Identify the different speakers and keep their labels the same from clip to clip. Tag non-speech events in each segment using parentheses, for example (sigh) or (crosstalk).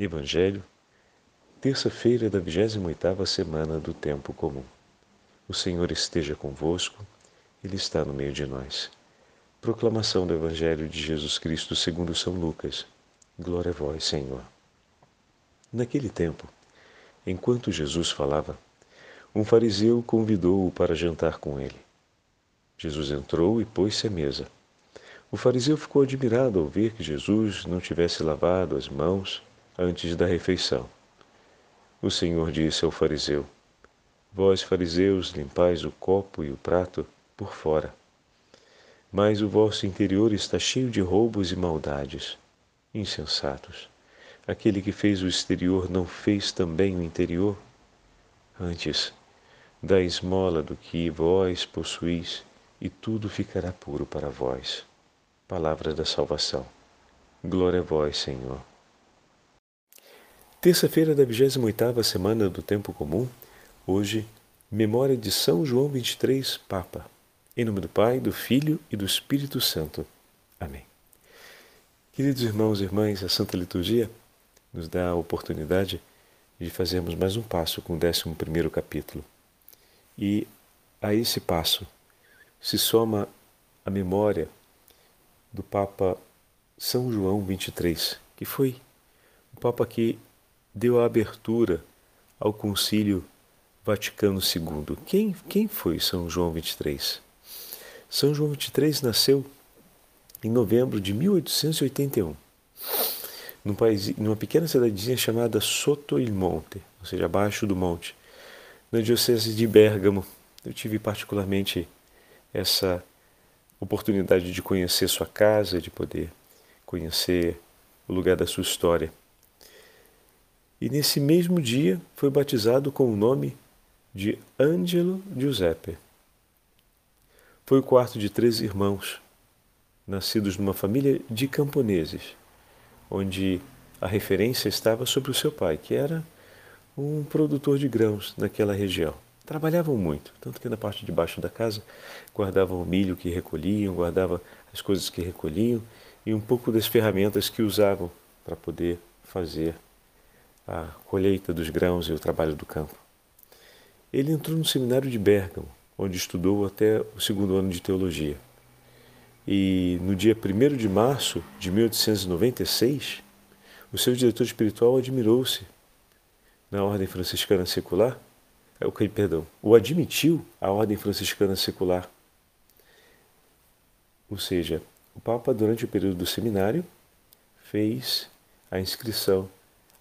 Speaker 1: Evangelho, terça-feira da 28ª semana do tempo comum. O Senhor esteja convosco, ele está no meio de nós. Proclamação do Evangelho de Jesus Cristo segundo São Lucas. Glória a vós, Senhor. Naquele tempo, enquanto Jesus falava, um fariseu convidou-o para jantar com ele. Jesus entrou e pôs-se à mesa. O fariseu ficou admirado ao ver que Jesus não tivesse lavado as mãos antes da refeição. O Senhor disse ao fariseu: Vós, fariseus, limpais o copo e o prato por fora, mas o vosso interior está cheio de roubos e maldades. Insensatos! Aquele que fez o exterior não fez também o interior? Antes, da esmola do que vós possuís, e tudo ficará puro para vós. Palavra da salvação. Glória a vós, Senhor. Terça-feira da 28ª semana do Tempo Comum, hoje, memória de São João 23, Papa. Em nome do Pai, do Filho e do Espírito Santo. Amém. Queridos irmãos e irmãs, a Santa Liturgia nos dá a oportunidade de fazermos mais um passo com o 11 capítulo. E a esse passo se soma a memória do Papa São João 23, que foi o Papa que deu a abertura ao Concílio Vaticano II. Quem, quem foi São João 23? São João 23 nasceu em novembro de 1881, num país, numa pequena cidadezinha chamada Soto il Monte, ou seja, abaixo do monte, na diocese de Bergamo. Eu tive particularmente essa oportunidade de conhecer sua casa, de poder conhecer o lugar da sua história. E nesse mesmo dia foi batizado com o nome de Angelo Giuseppe. Foi o quarto de três irmãos, nascidos numa família de camponeses, onde a referência estava sobre o seu pai, que era um produtor de grãos naquela região. Trabalhavam muito, tanto que na parte de baixo da casa guardavam o milho que recolhiam, guardavam as coisas que recolhiam e um pouco das ferramentas que usavam para poder fazer a colheita dos grãos e o trabalho do campo. Ele entrou no seminário de Bergamo, onde estudou até o segundo ano de teologia. E no dia 1 de março de 1896, o seu diretor espiritual admirou-se na ordem franciscana secular é o que, perdão, o admitiu a ordem franciscana secular. Ou seja, o Papa, durante o período do seminário, fez a inscrição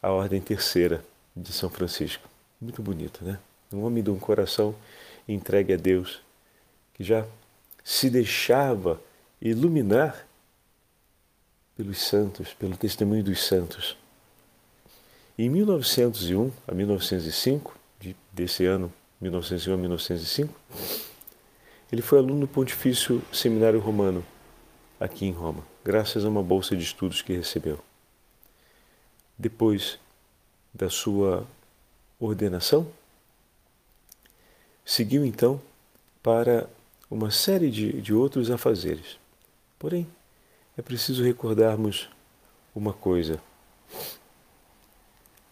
Speaker 1: à ordem terceira de São Francisco. Muito bonito, né? Um homem de um coração entregue a Deus, que já se deixava iluminar pelos santos, pelo testemunho dos santos. Em 1901 a 1905, de, desse ano, 1901 a 1905, ele foi aluno do Pontifício Seminário Romano, aqui em Roma, graças a uma bolsa de estudos que recebeu. Depois da sua ordenação, seguiu então para uma série de, de outros afazeres. Porém, é preciso recordarmos uma coisa.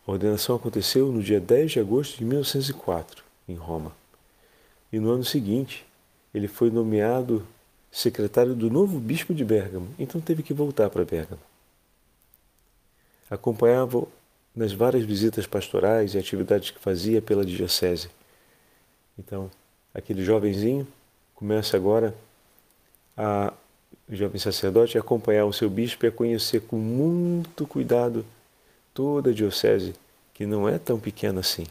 Speaker 1: A ordenação aconteceu no dia 10 de agosto de 1904, em Roma. E no ano seguinte, ele foi nomeado secretário do novo bispo de Bérgamo, então teve que voltar para Bérgamo. Acompanhava nas várias visitas pastorais e atividades que fazia pela diocese. Então, aquele jovenzinho começa agora a o jovem sacerdote a acompanhar o seu bispo e a conhecer com muito cuidado toda a diocese, que não é tão pequena assim.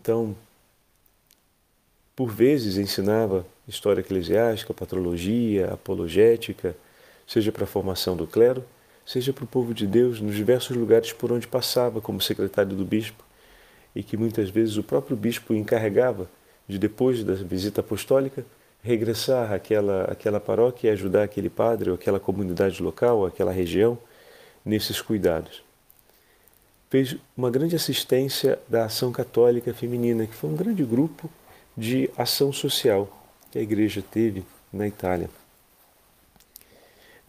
Speaker 1: Então, por vezes ensinava história eclesiástica, patrologia, apologética, seja para a formação do clero, seja para o povo de Deus nos diversos lugares por onde passava como secretário do bispo, e que muitas vezes o próprio bispo encarregava de depois da visita apostólica regressar àquela, àquela paróquia e ajudar aquele padre ou aquela comunidade local, aquela região nesses cuidados. Fez uma grande assistência da Ação Católica Feminina, que foi um grande grupo de ação social que a igreja teve na Itália.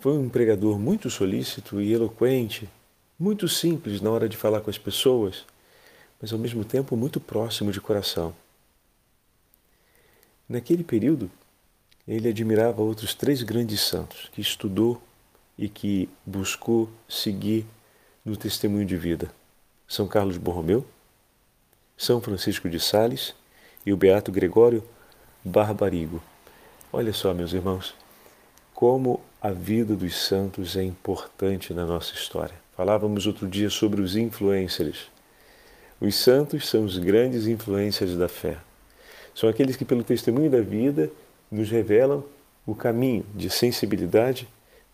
Speaker 1: Foi um pregador muito solícito e eloquente muito simples na hora de falar com as pessoas, mas ao mesmo tempo muito próximo de coração. Naquele período, ele admirava outros três grandes santos que estudou e que buscou seguir no testemunho de vida: São Carlos Borromeu, São Francisco de Sales e o Beato Gregório Barbarigo. Olha só, meus irmãos, como a vida dos santos é importante na nossa história. Falávamos outro dia sobre os influencers. Os santos são os grandes influencers da fé. São aqueles que, pelo testemunho da vida, nos revelam o caminho de sensibilidade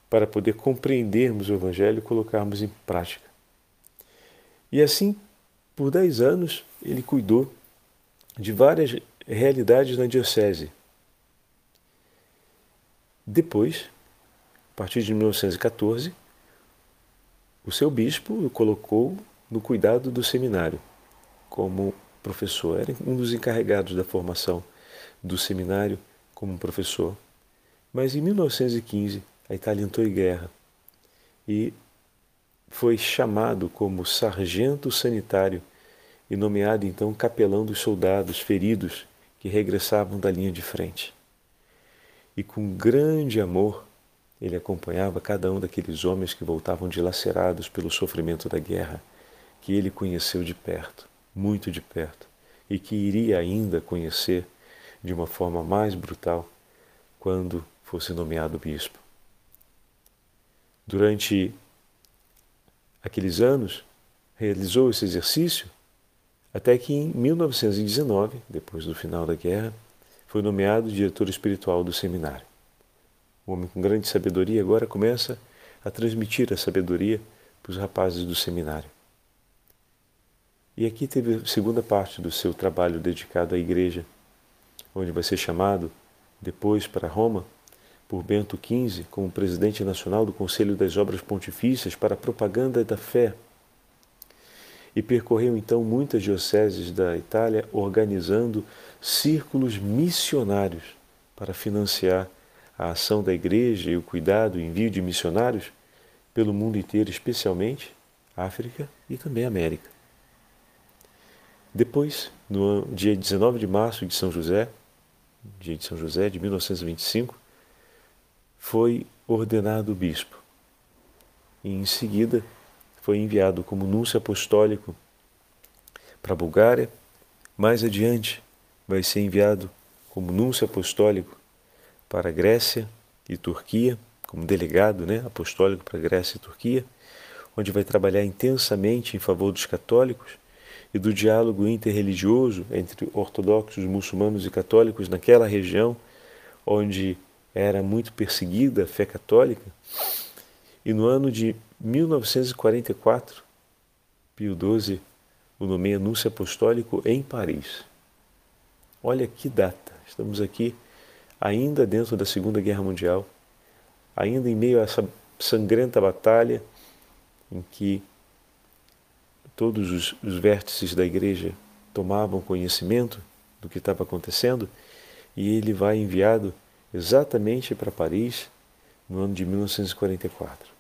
Speaker 1: para poder compreendermos o Evangelho e colocarmos em prática. E assim, por dez anos, ele cuidou de várias realidades na Diocese. Depois, a partir de 1914, o seu bispo o colocou no cuidado do seminário como professor. Era um dos encarregados da formação do seminário como professor. Mas em 1915, a Itália entrou em guerra e foi chamado como sargento sanitário e nomeado então capelão dos soldados feridos que regressavam da linha de frente. E com grande amor, ele acompanhava cada um daqueles homens que voltavam dilacerados pelo sofrimento da guerra, que ele conheceu de perto, muito de perto, e que iria ainda conhecer de uma forma mais brutal quando fosse nomeado bispo. Durante aqueles anos, realizou esse exercício até que em 1919, depois do final da guerra, foi nomeado diretor espiritual do seminário. O homem com grande sabedoria agora começa a transmitir a sabedoria para os rapazes do seminário. E aqui teve a segunda parte do seu trabalho dedicado à igreja, onde vai ser chamado depois para Roma por Bento XV como presidente nacional do Conselho das Obras Pontifícias para a propaganda da fé. E percorreu então muitas dioceses da Itália organizando círculos missionários para financiar a ação da igreja e o cuidado e envio de missionários pelo mundo inteiro, especialmente África e também América. Depois, no dia 19 de março de São José, dia de São José de 1925, foi ordenado bispo. E em seguida foi enviado como núncio apostólico para a Bulgária. Mais adiante, vai ser enviado como núncio apostólico para a Grécia e Turquia, como delegado né, apostólico para a Grécia e Turquia, onde vai trabalhar intensamente em favor dos católicos e do diálogo interreligioso entre ortodoxos, muçulmanos e católicos naquela região onde era muito perseguida a fé católica. E no ano de 1944, Pio XII o nomeia anúncio apostólico em Paris. Olha que data! Estamos aqui ainda dentro da Segunda Guerra Mundial, ainda em meio a essa sangrenta batalha em que todos os, os vértices da igreja tomavam conhecimento do que estava acontecendo e ele vai enviado exatamente para Paris no ano de 1944.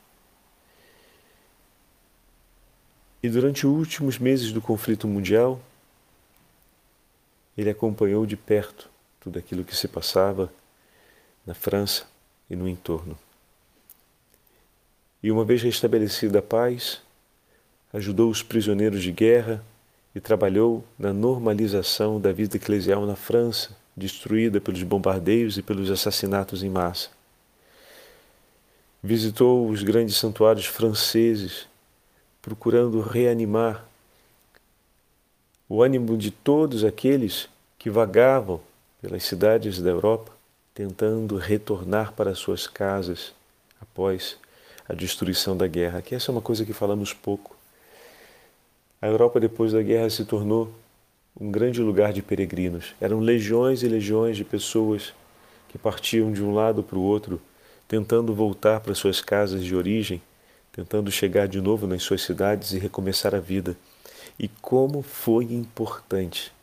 Speaker 1: E durante os últimos meses do conflito mundial, ele acompanhou de perto tudo aquilo que se passava na França e no entorno. E uma vez restabelecida a paz, ajudou os prisioneiros de guerra e trabalhou na normalização da vida eclesial na França, destruída pelos bombardeios e pelos assassinatos em massa. Visitou os grandes santuários franceses, procurando reanimar o ânimo de todos aqueles que vagavam pelas cidades da Europa, tentando retornar para suas casas após a destruição da guerra. Que essa é uma coisa que falamos pouco. A Europa depois da guerra se tornou um grande lugar de peregrinos. Eram legiões e legiões de pessoas que partiam de um lado para o outro, tentando voltar para suas casas de origem, tentando chegar de novo nas suas cidades e recomeçar a vida. E como foi importante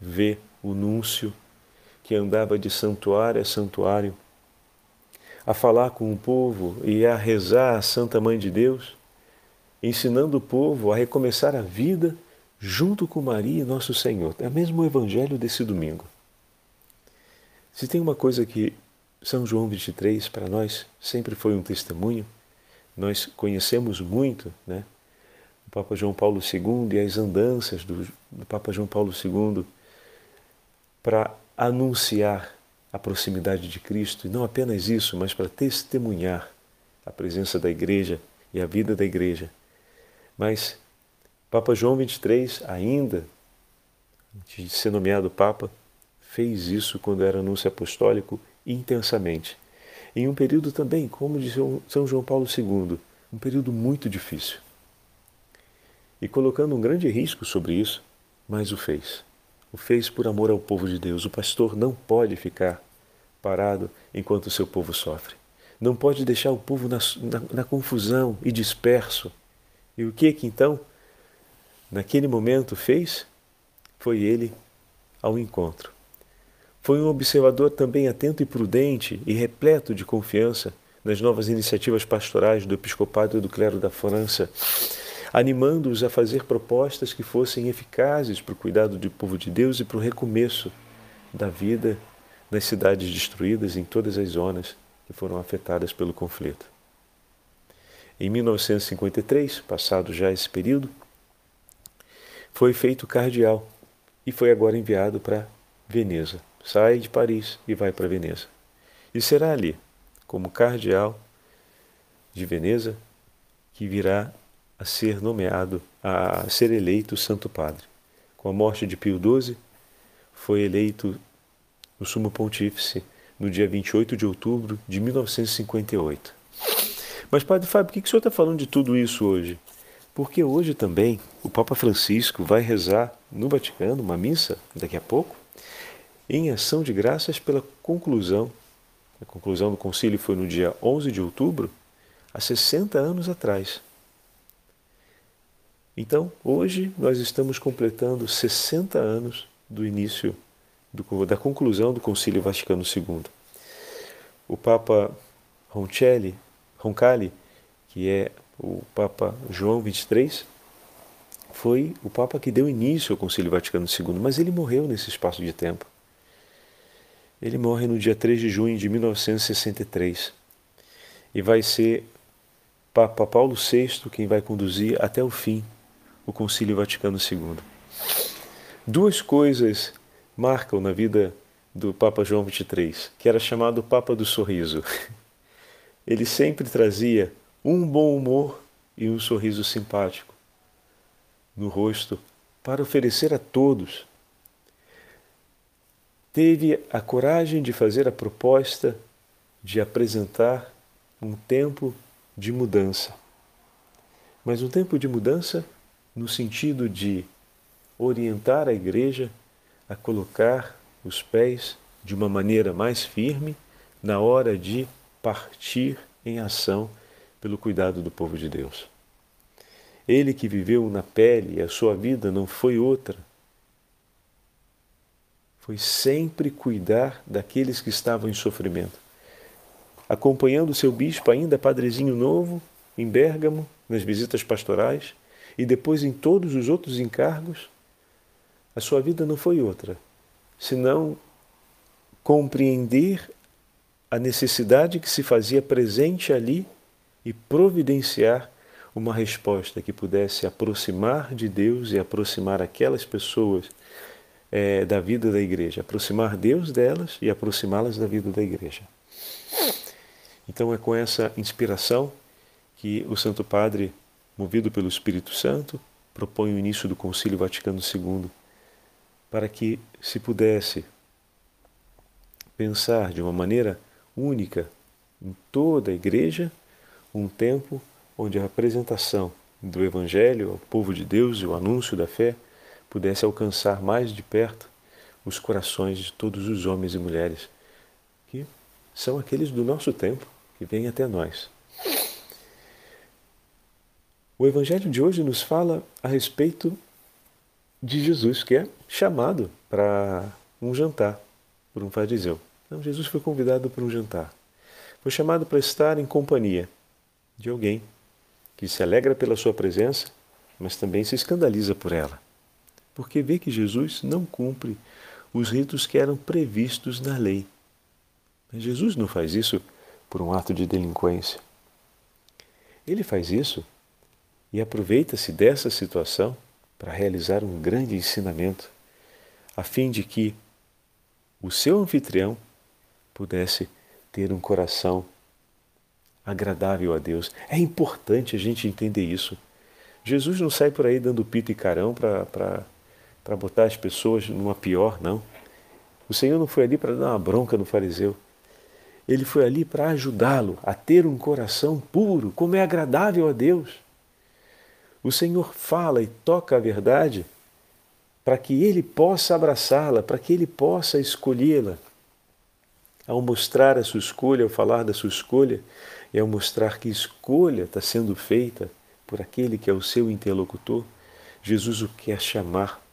Speaker 1: ver o núncio que andava de santuário a santuário, a falar com o povo e a rezar a Santa Mãe de Deus, ensinando o povo a recomeçar a vida junto com Maria e Nosso Senhor. É o mesmo evangelho desse domingo. Se tem uma coisa que São João 23 para nós sempre foi um testemunho, nós conhecemos muito, né? O Papa João Paulo II e as andanças do, do Papa João Paulo II para anunciar a proximidade de Cristo, e não apenas isso, mas para testemunhar a presença da igreja e a vida da igreja. Mas Papa João 23, ainda de ser nomeado Papa, fez isso quando era anúncio apostólico intensamente. Em um período também, como de São João Paulo II, um período muito difícil. E colocando um grande risco sobre isso, mas o fez. O fez por amor ao povo de Deus. O pastor não pode ficar parado enquanto o seu povo sofre. Não pode deixar o povo na, na, na confusão e disperso. E o que que então, naquele momento, fez? Foi ele ao encontro. Foi um observador também atento e prudente e repleto de confiança nas novas iniciativas pastorais do episcopado e do clero da França, animando-os a fazer propostas que fossem eficazes para o cuidado do povo de Deus e para o recomeço da vida nas cidades destruídas em todas as zonas que foram afetadas pelo conflito. Em 1953, passado já esse período, foi feito cardeal e foi agora enviado para Veneza. Sai de Paris e vai para Veneza. E será ali, como cardeal de Veneza, que virá a ser nomeado, a ser eleito Santo Padre. Com a morte de Pio XII, foi eleito o Sumo Pontífice no dia 28 de outubro de 1958. Mas, Padre Fábio, por que, o senhor está falando de tudo isso hoje? Porque hoje também o Papa Francisco vai rezar no Vaticano uma missa, daqui a pouco, em ação de graças pela conclusão. A conclusão do concílio foi no dia 11 de outubro, há 60 anos atrás. Então, hoje nós estamos completando 60 anos do início do, da conclusão do Concílio Vaticano II. O Papa Roncelli, Roncalli, que é o Papa João XXIII, foi o Papa que deu início ao Concílio Vaticano II, mas ele morreu nesse espaço de tempo. Ele morre no dia 3 de junho de 1963 e vai ser Papa Paulo VI quem vai conduzir até o fim o Concílio Vaticano II. Duas coisas marcam na vida do Papa João XXIII, que era chamado Papa do Sorriso. (laughs) Ele sempre trazia um bom humor e um sorriso simpático no rosto para oferecer a todos. Teve a coragem de fazer a proposta de apresentar um tempo de mudança. Mas um tempo de mudança no sentido de orientar a igreja a colocar os pés de uma maneira mais firme na hora de partir em ação pelo cuidado do povo de Deus. Ele que viveu na pele, a sua vida não foi outra. Foi sempre cuidar daqueles que estavam em sofrimento. Acompanhando seu bispo, ainda padrezinho novo, em Bérgamo, nas visitas pastorais, e depois em todos os outros encargos, a sua vida não foi outra, senão compreender a necessidade que se fazia presente ali e providenciar uma resposta que pudesse aproximar de Deus e aproximar aquelas pessoas é, da vida da igreja, aproximar Deus delas e aproximá-las da vida da igreja. Então é com essa inspiração que o Santo Padre, movido pelo Espírito Santo, propõe o início do Concílio Vaticano II para que se pudesse pensar de uma maneira única em toda a igreja um tempo onde a apresentação do Evangelho ao povo de Deus e o anúncio da fé pudesse alcançar mais de perto os corações de todos os homens e mulheres que são aqueles do nosso tempo que vêm até nós. O Evangelho de hoje nos fala a respeito de Jesus, que é chamado para um jantar por um fariseu. Então, Jesus foi convidado para um jantar. Foi chamado para estar em companhia de alguém que se alegra pela sua presença, mas também se escandaliza por ela, porque vê que Jesus não cumpre os ritos que eram previstos na lei. Mas Jesus não faz isso por um ato de delinquência. Ele faz isso e aproveita-se dessa situação para realizar um grande ensinamento, a fim de que o seu anfitrião pudesse ter um coração agradável a Deus. É importante a gente entender isso. Jesus não sai por aí dando pito e carão para botar as pessoas numa pior, não. O Senhor não foi ali para dar uma bronca no fariseu. Ele foi ali para ajudá-lo a ter um coração puro, como é agradável a Deus. O Senhor fala e toca a verdade para que ele possa abraçá-la, para que ele possa escolhê-la. Ao mostrar a sua escolha, ao falar da sua escolha, e ao mostrar que escolha está sendo feita por aquele que é o seu interlocutor, Jesus o quer chamar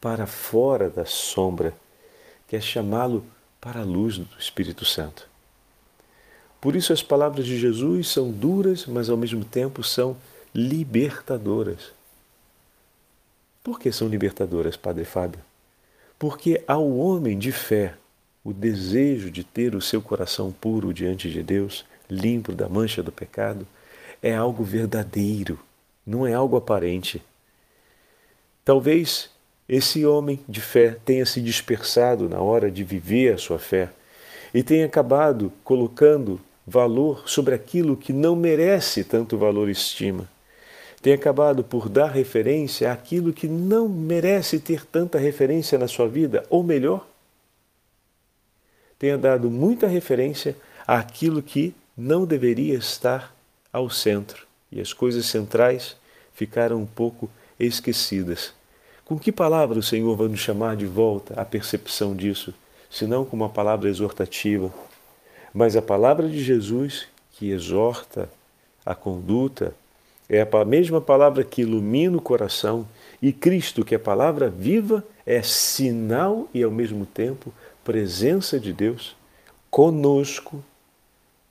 Speaker 1: para fora da sombra, quer chamá-lo para a luz do Espírito Santo. Por isso as palavras de Jesus são duras, mas ao mesmo tempo são libertadoras. Por que são libertadoras, Padre Fábio? Porque ao homem de fé o desejo de ter o seu coração puro diante de Deus, limpo da mancha do pecado, é algo verdadeiro, não é algo aparente. Talvez esse homem de fé tenha se dispersado na hora de viver a sua fé e tenha acabado colocando valor sobre aquilo que não merece tanto valor e estima tem acabado por dar referência àquilo que não merece ter tanta referência na sua vida, ou melhor, tenha dado muita referência àquilo que não deveria estar ao centro e as coisas centrais ficaram um pouco esquecidas. Com que palavra o Senhor vai nos chamar de volta à percepção disso, senão com uma palavra exortativa? Mas a palavra de Jesus que exorta a conduta, é a mesma palavra que ilumina o coração e Cristo, que é a palavra viva, é sinal e ao mesmo tempo presença de Deus conosco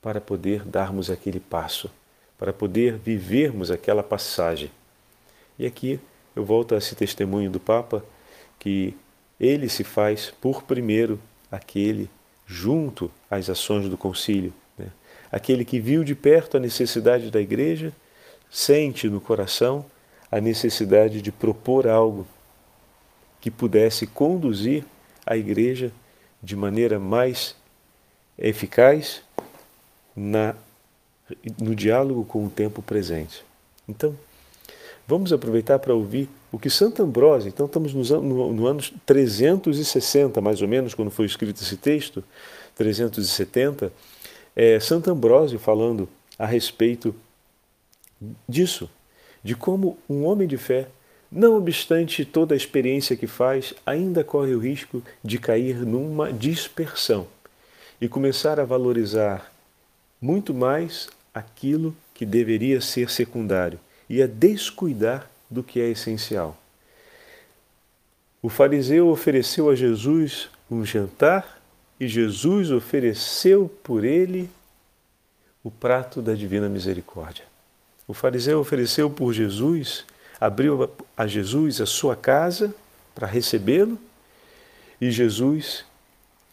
Speaker 1: para poder darmos aquele passo, para poder vivermos aquela passagem. E aqui eu volto a esse testemunho do Papa que ele se faz por primeiro aquele junto às ações do concílio, né? aquele que viu de perto a necessidade da igreja sente no coração a necessidade de propor algo que pudesse conduzir a igreja de maneira mais eficaz na, no diálogo com o tempo presente. Então, vamos aproveitar para ouvir o que Santo Ambrósio, então estamos no, no, no ano 360, mais ou menos, quando foi escrito esse texto, 370, é Santo Ambrósio falando a respeito disso, de como um homem de fé, não obstante toda a experiência que faz, ainda corre o risco de cair numa dispersão e começar a valorizar muito mais aquilo que deveria ser secundário e a descuidar do que é essencial. O fariseu ofereceu a Jesus um jantar e Jesus ofereceu por ele o prato da divina misericórdia. O fariseu ofereceu por Jesus, abriu a Jesus a sua casa para recebê-lo, e Jesus,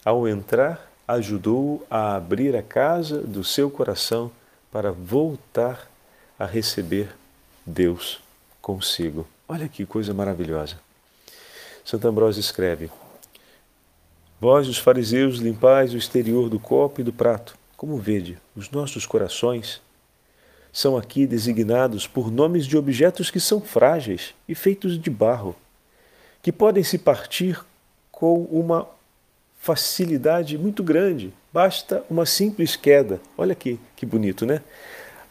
Speaker 1: ao entrar, ajudou-o a abrir a casa do seu coração para voltar a receber Deus consigo. Olha que coisa maravilhosa. Santo Ambrósio escreve: Vós, os fariseus, limpais o exterior do copo e do prato, como vede, os nossos corações são aqui designados por nomes de objetos que são frágeis e feitos de barro, que podem se partir com uma facilidade muito grande. Basta uma simples queda. Olha aqui que bonito, né?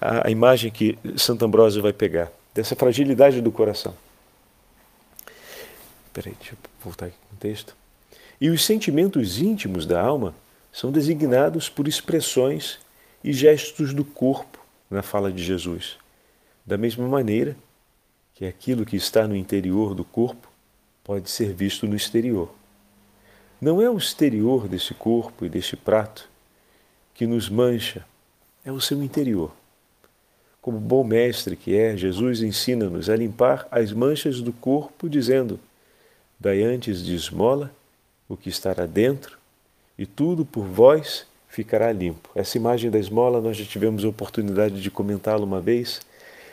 Speaker 1: A, a imagem que Santo Ambrósio vai pegar dessa fragilidade do coração. Peraí, deixa eu voltar aqui no texto. E os sentimentos íntimos da alma são designados por expressões e gestos do corpo na fala de Jesus. Da mesma maneira que aquilo que está no interior do corpo pode ser visto no exterior. Não é o exterior desse corpo e deste prato que nos mancha, é o seu interior. Como bom mestre que é, Jesus ensina-nos a limpar as manchas do corpo, dizendo: Dai antes de esmola o que estará dentro, e tudo por vós ficará limpo. Essa imagem da esmola nós já tivemos a oportunidade de comentá-la uma vez.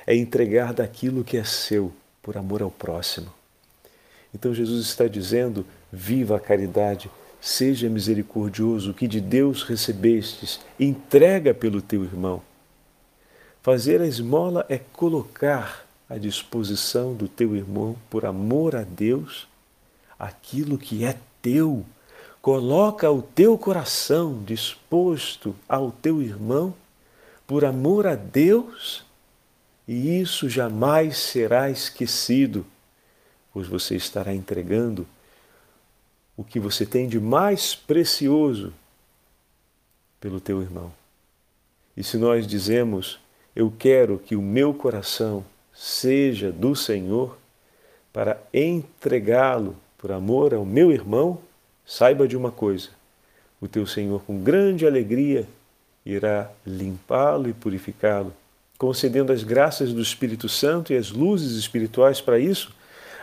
Speaker 1: É entregar daquilo que é seu, por amor ao próximo. Então Jesus está dizendo: viva a caridade, seja misericordioso, o que de Deus recebestes, entrega pelo teu irmão. Fazer a esmola é colocar à disposição do teu irmão, por amor a Deus, aquilo que é teu. Coloca o teu coração disposto ao teu irmão, por amor a Deus, e isso jamais será esquecido, pois você estará entregando o que você tem de mais precioso pelo teu irmão. E se nós dizemos eu quero que o meu coração seja do Senhor para entregá-lo por amor ao meu irmão. Saiba de uma coisa: o teu Senhor, com grande alegria, irá limpá-lo e purificá-lo, concedendo as graças do Espírito Santo e as luzes espirituais para isso,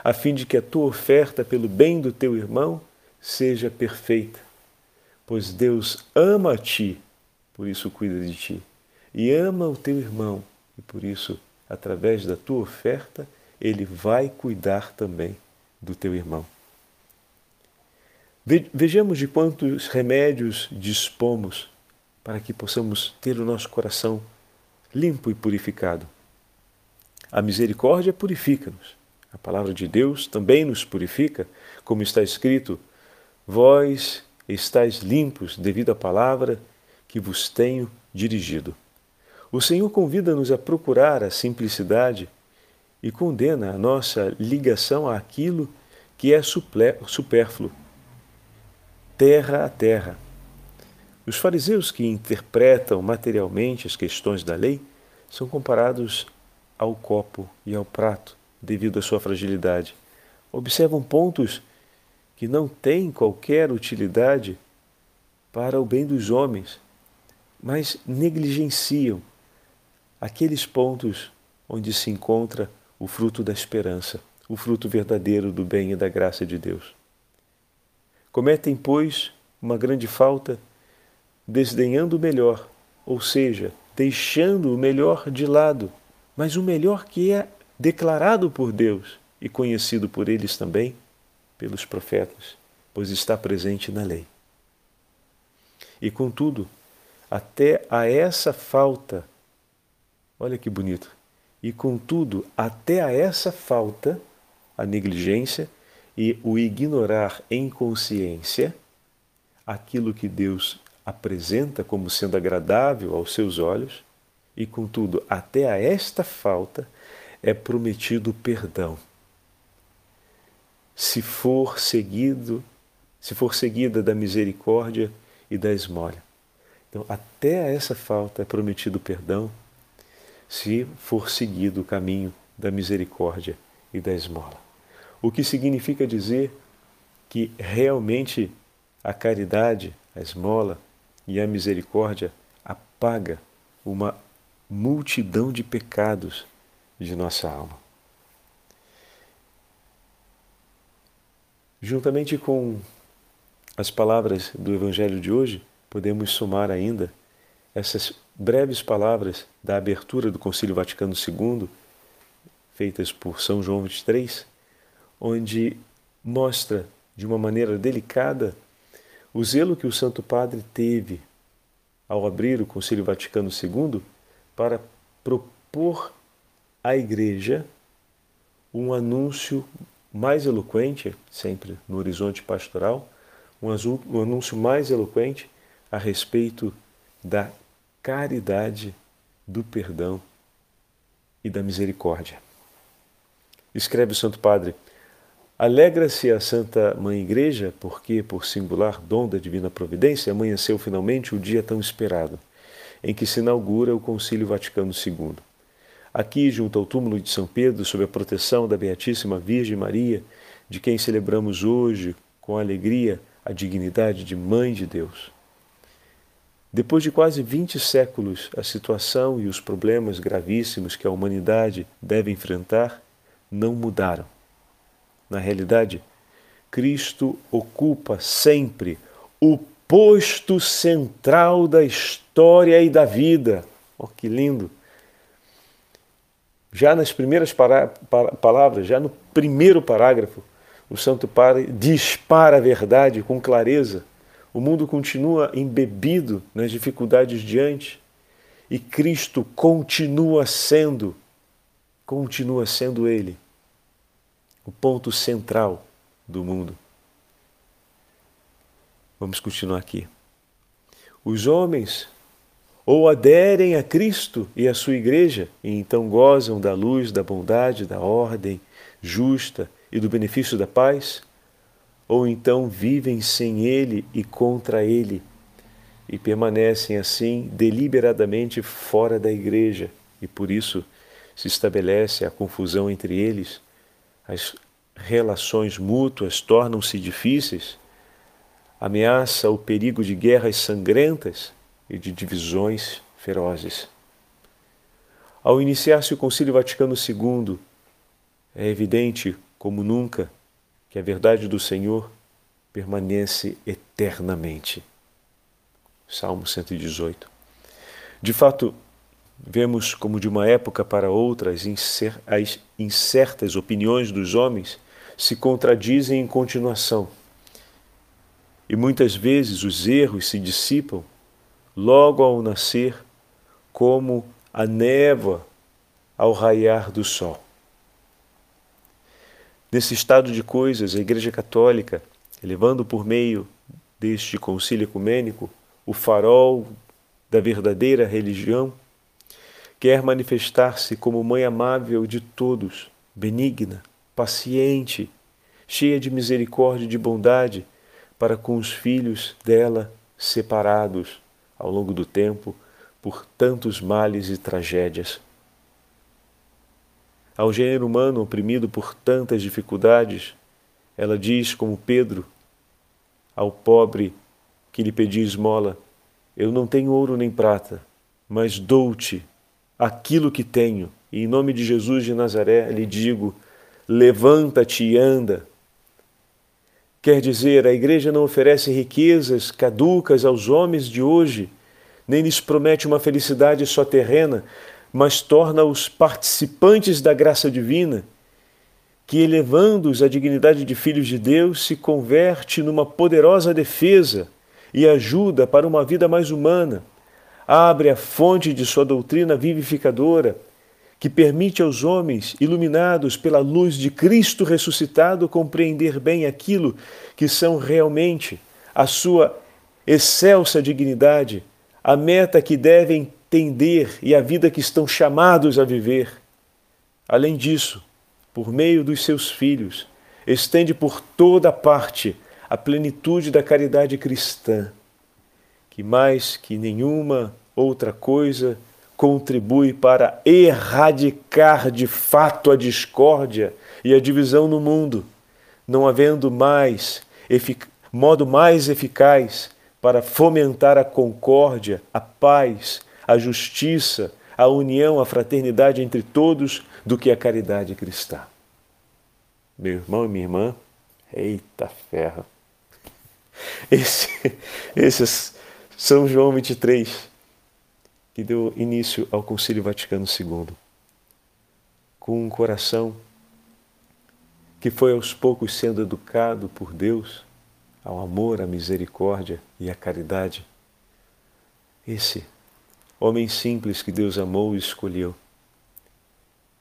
Speaker 1: a fim de que a tua oferta pelo bem do teu irmão seja perfeita. Pois Deus ama a ti, por isso cuida de ti e ama o teu irmão, e por isso, através da tua oferta, ele vai cuidar também do teu irmão. Vejamos de quantos remédios dispomos para que possamos ter o nosso coração limpo e purificado. A misericórdia purifica-nos. A palavra de Deus também nos purifica, como está escrito: Vós estáis limpos devido à palavra que vos tenho dirigido. O Senhor convida-nos a procurar a simplicidade e condena a nossa ligação àquilo que é supérfluo, terra a terra. Os fariseus que interpretam materialmente as questões da lei são comparados ao copo e ao prato, devido à sua fragilidade. Observam pontos que não têm qualquer utilidade para o bem dos homens, mas negligenciam aqueles pontos onde se encontra o fruto da esperança, o fruto verdadeiro do bem e da graça de Deus. Cometem, pois, uma grande falta, desdenhando o melhor, ou seja, deixando o melhor de lado, mas o melhor que é declarado por Deus e conhecido por eles também, pelos profetas, pois está presente na lei. E contudo, até a essa falta Olha que bonito. E contudo, até a essa falta, a negligência e o ignorar em consciência aquilo que Deus apresenta como sendo agradável aos seus olhos, e contudo, até a esta falta é prometido perdão. Se for seguido, se for seguida da misericórdia e da esmola. Então, até a essa falta é prometido perdão se for seguido o caminho da misericórdia e da esmola. O que significa dizer que realmente a caridade, a esmola e a misericórdia apaga uma multidão de pecados de nossa alma. Juntamente com as palavras do Evangelho de hoje, podemos somar ainda essas breves palavras da abertura do Concílio Vaticano II, feitas por São João XXIII, onde mostra de uma maneira delicada o zelo que o Santo Padre teve ao abrir o Concílio Vaticano II para propor à Igreja um anúncio mais eloquente, sempre no horizonte pastoral, um anúncio mais eloquente a respeito da caridade do perdão e da misericórdia. Escreve o Santo Padre: Alegra-se a Santa Mãe Igreja, porque, por singular dom da divina providência, amanheceu finalmente o dia tão esperado, em que se inaugura o Concílio Vaticano II. Aqui, junto ao túmulo de São Pedro, sob a proteção da Beatíssima Virgem Maria, de quem celebramos hoje com alegria a dignidade de Mãe de Deus. Depois de quase 20 séculos, a situação e os problemas gravíssimos que a humanidade deve enfrentar não mudaram. Na realidade, Cristo ocupa sempre o posto central da história e da vida. Oh, que lindo! Já nas primeiras para, para, palavras, já no primeiro parágrafo, o Santo Padre dispara a verdade com clareza. O mundo continua embebido nas dificuldades diante e Cristo continua sendo, continua sendo Ele, o ponto central do mundo. Vamos continuar aqui. Os homens ou aderem a Cristo e a sua igreja e então gozam da luz, da bondade, da ordem justa e do benefício da paz, ou então vivem sem Ele e contra Ele e permanecem assim deliberadamente fora da igreja e por isso se estabelece a confusão entre eles, as relações mútuas tornam-se difíceis, ameaça o perigo de guerras sangrentas e de divisões ferozes. Ao iniciar-se o Concílio Vaticano II, é evidente, como nunca, que a verdade do Senhor permanece eternamente. Salmo 118. De fato, vemos como de uma época para outra as incertas opiniões dos homens se contradizem em continuação. E muitas vezes os erros se dissipam logo ao nascer, como a névoa ao raiar do sol. Nesse estado de coisas, a Igreja Católica, elevando por meio deste concílio ecumênico o farol da verdadeira religião, quer manifestar-se como mãe amável de todos, benigna, paciente, cheia de misericórdia e de bondade para com os filhos dela separados ao longo do tempo por tantos males e tragédias. Ao gênero humano oprimido por tantas dificuldades, ela diz, como Pedro, ao pobre que lhe pedia esmola: Eu não tenho ouro nem prata, mas dou-te aquilo que tenho, e em nome de Jesus de Nazaré lhe digo: levanta-te e anda. Quer dizer, a igreja não oferece riquezas caducas aos homens de hoje, nem lhes promete uma felicidade só terrena, mas torna-os participantes da graça divina, que, elevando-os à dignidade de filhos de Deus, se converte numa poderosa defesa e ajuda para uma vida mais humana. Abre a fonte de sua doutrina vivificadora que permite aos homens, iluminados pela luz de Cristo ressuscitado, compreender bem aquilo que são realmente a sua excelsa dignidade, a meta que devem tender e a vida que estão chamados a viver. Além disso, por meio dos seus filhos, estende por toda parte a plenitude da caridade cristã, que mais que nenhuma outra coisa contribui para erradicar de fato a discórdia e a divisão no mundo, não havendo mais modo mais eficaz para fomentar a concórdia, a paz, a justiça, a união, a fraternidade entre todos do que a caridade cristã. Meu irmão e minha irmã, eita ferro. Esse, (laughs) esses São João 23 que deu início ao Concílio Vaticano II, com um coração que foi aos poucos sendo educado por Deus ao amor, à misericórdia e à caridade. Esse homem simples que Deus amou e escolheu,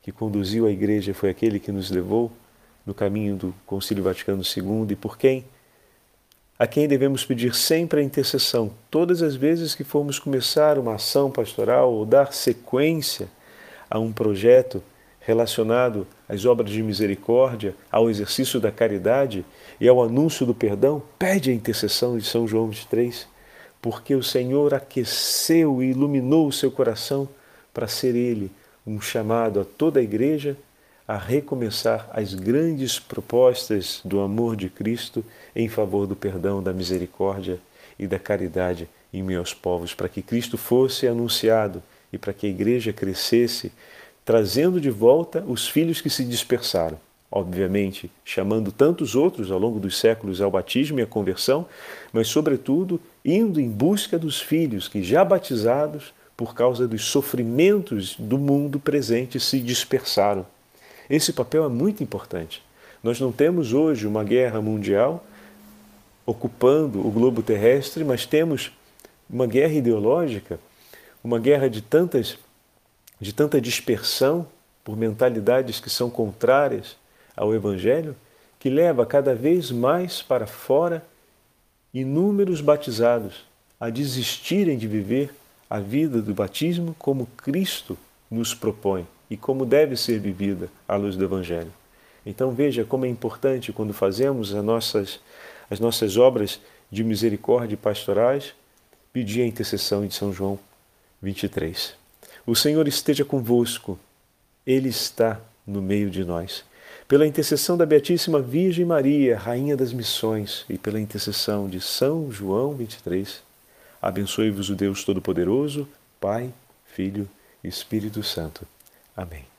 Speaker 1: que conduziu a igreja, foi aquele que nos levou no caminho do Concílio Vaticano II e por quem? A quem devemos pedir sempre a intercessão, todas as vezes que formos começar uma ação pastoral ou dar sequência a um projeto relacionado às obras de misericórdia, ao exercício da caridade e ao anúncio do perdão, pede a intercessão de São João 23, porque o Senhor aqueceu e iluminou o seu coração para ser ele um chamado a toda a igreja a recomeçar as grandes propostas do amor de Cristo em favor do perdão, da misericórdia e da caridade em meus povos, para que Cristo fosse anunciado e para que a igreja crescesse, trazendo de volta os filhos que se dispersaram. Obviamente, chamando tantos outros ao longo dos séculos ao batismo e à conversão, mas, sobretudo, indo em busca dos filhos que, já batizados, por causa dos sofrimentos do mundo presente, se dispersaram. Esse papel é muito importante. Nós não temos hoje uma guerra mundial ocupando o globo terrestre, mas temos uma guerra ideológica, uma guerra de tantas de tanta dispersão por mentalidades que são contrárias ao evangelho, que leva cada vez mais para fora inúmeros batizados a desistirem de viver a vida do batismo como Cristo nos propõe e como deve ser vivida à luz do Evangelho. Então veja como é importante quando fazemos as nossas, as nossas obras de misericórdia pastorais, pedir a intercessão de São João 23. O Senhor esteja convosco, Ele está no meio de nós. Pela intercessão da Beatíssima Virgem Maria, Rainha das Missões, e pela intercessão de São João 23, abençoe-vos o Deus Todo-Poderoso, Pai, Filho e Espírito Santo. Amém.